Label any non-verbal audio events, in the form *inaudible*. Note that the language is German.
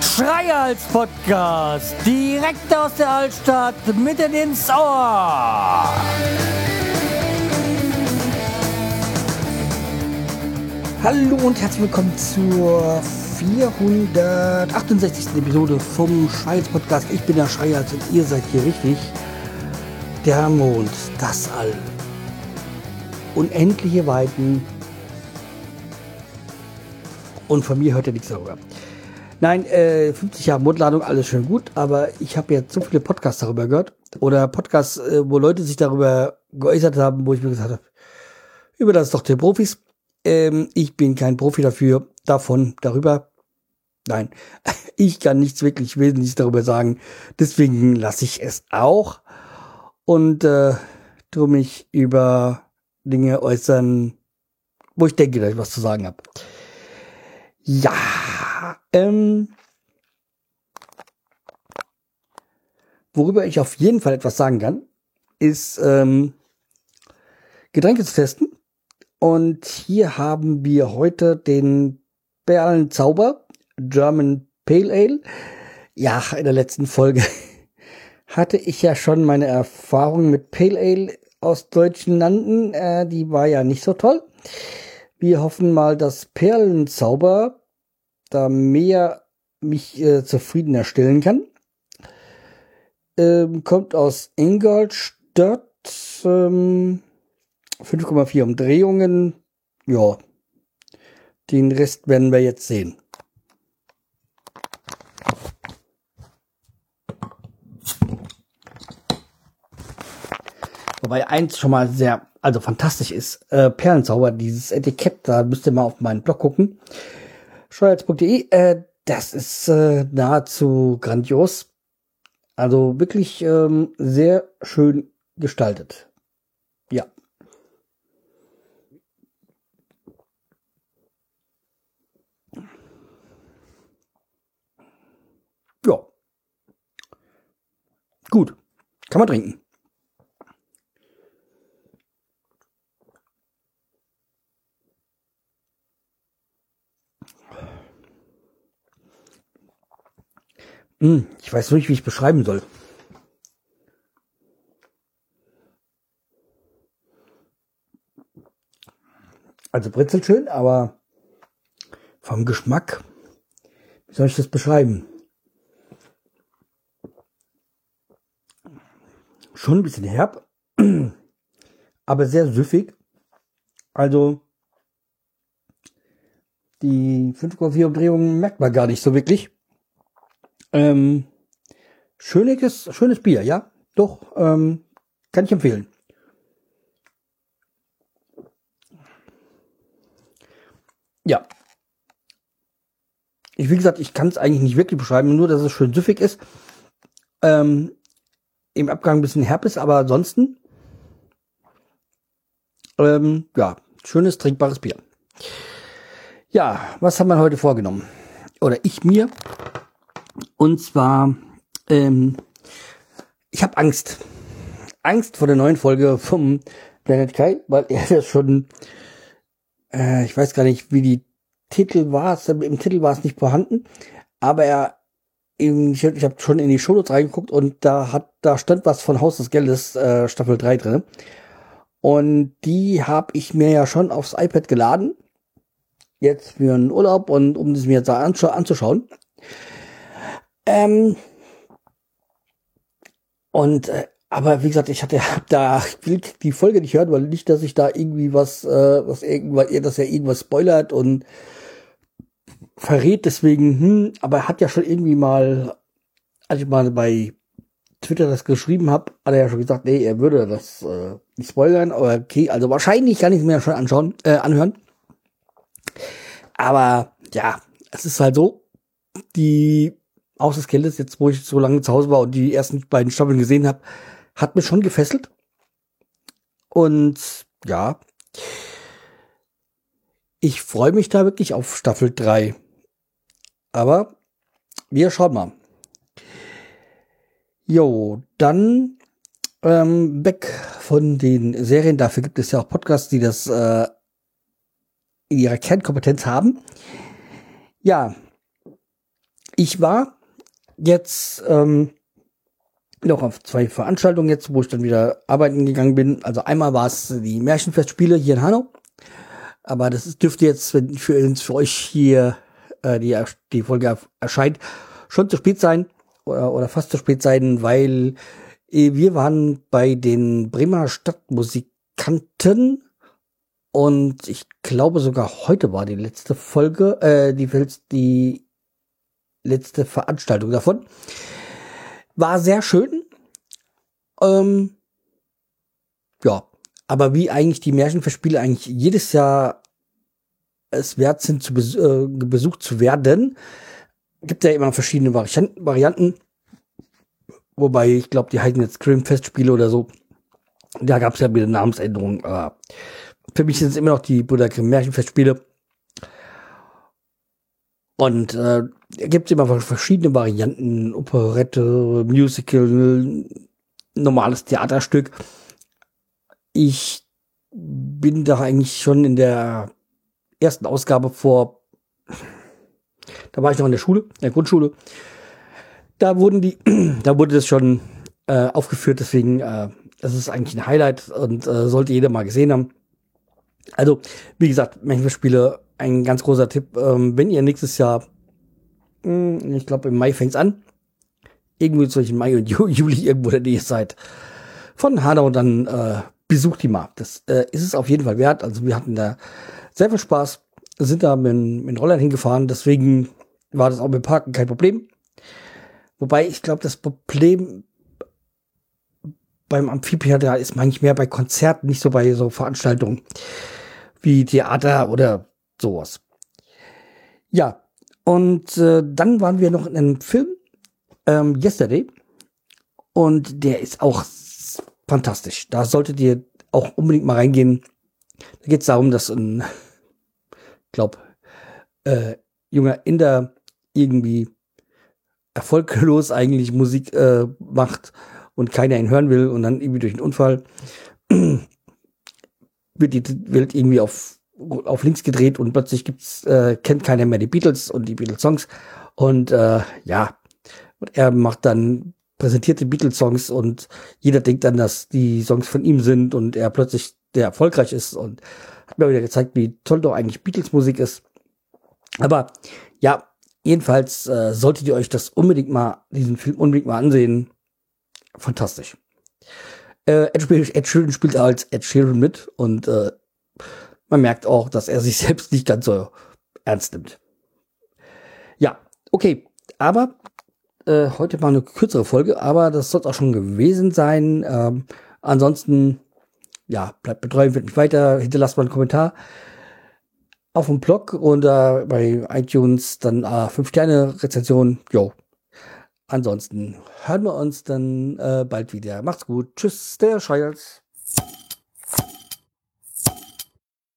Schreihals Podcast, direkt aus der Altstadt, mitten ins Ohr. Hallo und herzlich willkommen zur 468. Episode vom Schreihals Podcast. Ich bin der Schreihals und ihr seid hier richtig. Der Mond, das All, unendliche Weiten und von mir hört ihr nichts darüber. Nein, äh, 50 Jahre Mondladung, alles schön gut, aber ich habe jetzt so viele Podcasts darüber gehört oder Podcasts, äh, wo Leute sich darüber geäußert haben, wo ich mir gesagt habe, über das doch den Profis. Ähm, ich bin kein Profi dafür, davon, darüber. Nein, *laughs* ich kann nichts wirklich Wesentliches darüber sagen. Deswegen lasse ich es auch und äh, tu mich über Dinge äußern, wo ich denke, dass ich was zu sagen habe. Ja, ähm, worüber ich auf jeden Fall etwas sagen kann, ist ähm, Getränke zu testen. Und hier haben wir heute den Perlenzauber German Pale Ale. Ja, in der letzten Folge *laughs* hatte ich ja schon meine Erfahrung mit Pale Ale aus deutschen Landen. Äh, die war ja nicht so toll. Wir hoffen mal, dass Perlenzauber da mehr mich äh, zufriedener stellen kann. Ähm, kommt aus Ingolstadt. Ähm, 5,4 Umdrehungen. Ja. Den Rest werden wir jetzt sehen. Wobei eins schon mal sehr, also fantastisch ist, äh, Perlenzauber, dieses Etikett, da müsst ihr mal auf meinen Blog gucken steuerz.de. Äh, das ist äh, nahezu grandios. Also wirklich ähm, sehr schön gestaltet. Ja. Ja. Gut. Kann man trinken. Hm, ich weiß nicht, wie ich beschreiben soll. Also Brezel schön, aber vom Geschmack, wie soll ich das beschreiben? Schon ein bisschen herb, *clears throat* aber sehr süffig. Also die 5,4 Umdrehungen merkt man gar nicht so wirklich. Ähm, schönes, schönes Bier, ja. Doch, ähm, kann ich empfehlen. Ja. Ich, wie gesagt, ich kann es eigentlich nicht wirklich beschreiben, nur dass es schön süffig ist. Ähm, Im Abgang ein bisschen herb ist, aber ansonsten, ähm, ja, schönes, trinkbares Bier. Ja, was haben wir heute vorgenommen? Oder ich mir. Und zwar, ähm, ich habe Angst. Angst vor der neuen Folge vom Planet Kai, weil er *laughs* ist schon, äh, ich weiß gar nicht, wie die Titel war. Im Titel war es nicht vorhanden, aber er, ich, ich habe schon in die Shownotes reingeguckt und da hat, da stand was von Haus des Geldes äh, Staffel 3 drin. Und die habe ich mir ja schon aufs iPad geladen. Jetzt für einen Urlaub und um das mir jetzt anzuschauen. Ähm, und äh, aber wie gesagt, ich hatte *laughs* da ich will die Folge nicht hören, weil nicht, dass ich da irgendwie was, äh, was irgendwas, dass er irgendwas spoilert und verrät. Deswegen, hm, aber er hat ja schon irgendwie mal, als ich mal bei Twitter das geschrieben habe, hat er ja schon gesagt, nee, er würde das äh, nicht spoilern. Aber okay, also wahrscheinlich kann ich es mir schon anschauen, äh, anhören. Aber ja, es ist halt so, die Haus des Geldes, jetzt wo ich so lange zu Hause war und die ersten beiden Staffeln gesehen habe, hat mich schon gefesselt. Und ja, ich freue mich da wirklich auf Staffel 3. Aber wir schauen mal. Jo, dann Ähm, weg von den Serien, dafür gibt es ja auch Podcasts, die das äh, in ihrer Kernkompetenz haben. Ja, ich war jetzt ähm, noch auf zwei Veranstaltungen jetzt, wo ich dann wieder arbeiten gegangen bin. Also einmal war es die Märchenfestspiele hier in Hanau. Aber das dürfte jetzt für uns, für euch hier äh, die, die Folge erscheint, schon zu spät sein oder, oder fast zu spät sein, weil äh, wir waren bei den Bremer Stadtmusikanten und ich glaube sogar heute war die letzte Folge, äh, die, die letzte Veranstaltung davon. War sehr schön. Ähm, ja, aber wie eigentlich die Märchenverspiele eigentlich jedes Jahr es wert sind, zu bes äh, besucht zu werden, gibt ja immer verschiedene Varianten. Varianten. Wobei, ich glaube, die heißen jetzt Grimm-Festspiele oder so. Da gab es ja wieder Namensänderungen. Aber für mich sind es immer noch die Bruder Grimm Märchenfestspiele. Und äh, gibt immer verschiedene Varianten, Operette, Musical, normales Theaterstück. Ich bin da eigentlich schon in der ersten Ausgabe vor, da war ich noch in der Schule, in der Grundschule. Da wurden die, *clears throat* da wurde das schon äh, aufgeführt, deswegen, äh, das ist eigentlich ein Highlight und äh, sollte jeder mal gesehen haben. Also, wie gesagt, Märchenspiele, ein ganz großer Tipp. Ähm, wenn ihr nächstes Jahr, mh, hm, ich glaube im Mai fängt's an, irgendwie zwischen Mai und *laughs* Juli irgendwo in der Nähe seid, von Hanau, dann äh, besucht die mal. Das äh, ist es auf jeden Fall wert. Also wir hatten da sehr viel Spaß, sind da mit, mit Rollern hingefahren, deswegen war das auch mit Parken kein Problem. Wobei ich glaube, das Problem beim Amphitheater ist manchmal mehr bei Konzerten, nicht so bei so Veranstaltungen wie Theater oder sowas. Ja, und äh, dann waren wir noch in einem Film, ähm, Yesterday, und der ist auch fantastisch. Da solltet ihr auch unbedingt mal reingehen. Da geht es darum, dass ein, *laughs* glaub, äh, junger Inder irgendwie erfolglos eigentlich Musik äh, macht und keiner ihn hören will und dann irgendwie durch einen Unfall *clears throat* wird die Welt irgendwie auf, auf links gedreht und plötzlich gibt's, äh, kennt keiner mehr die Beatles und die Beatles-Songs. Und äh, ja, und er macht dann präsentierte Beatles-Songs und jeder denkt dann, dass die Songs von ihm sind und er plötzlich der erfolgreich ist und hat mir wieder gezeigt, wie toll doch eigentlich Beatles-Musik ist. Aber ja, jedenfalls äh, solltet ihr euch das unbedingt mal, diesen Film unbedingt mal ansehen. Fantastisch. Äh, Ed, Ed Sheeran spielt als Ed Sheeran mit und äh, man merkt auch, dass er sich *laughs* selbst nicht ganz so ernst nimmt. Ja, okay. Aber äh, heute mal eine kürzere Folge, aber das soll auch schon gewesen sein. Ähm, ansonsten, ja, bleibt betreuen, wird mich weiter, hinterlasst mal einen Kommentar auf dem Blog oder bei iTunes dann äh, 5 Sterne Rezension. Jo. Ansonsten hören wir uns dann äh, bald wieder. Macht's gut. Tschüss, der Schreihals.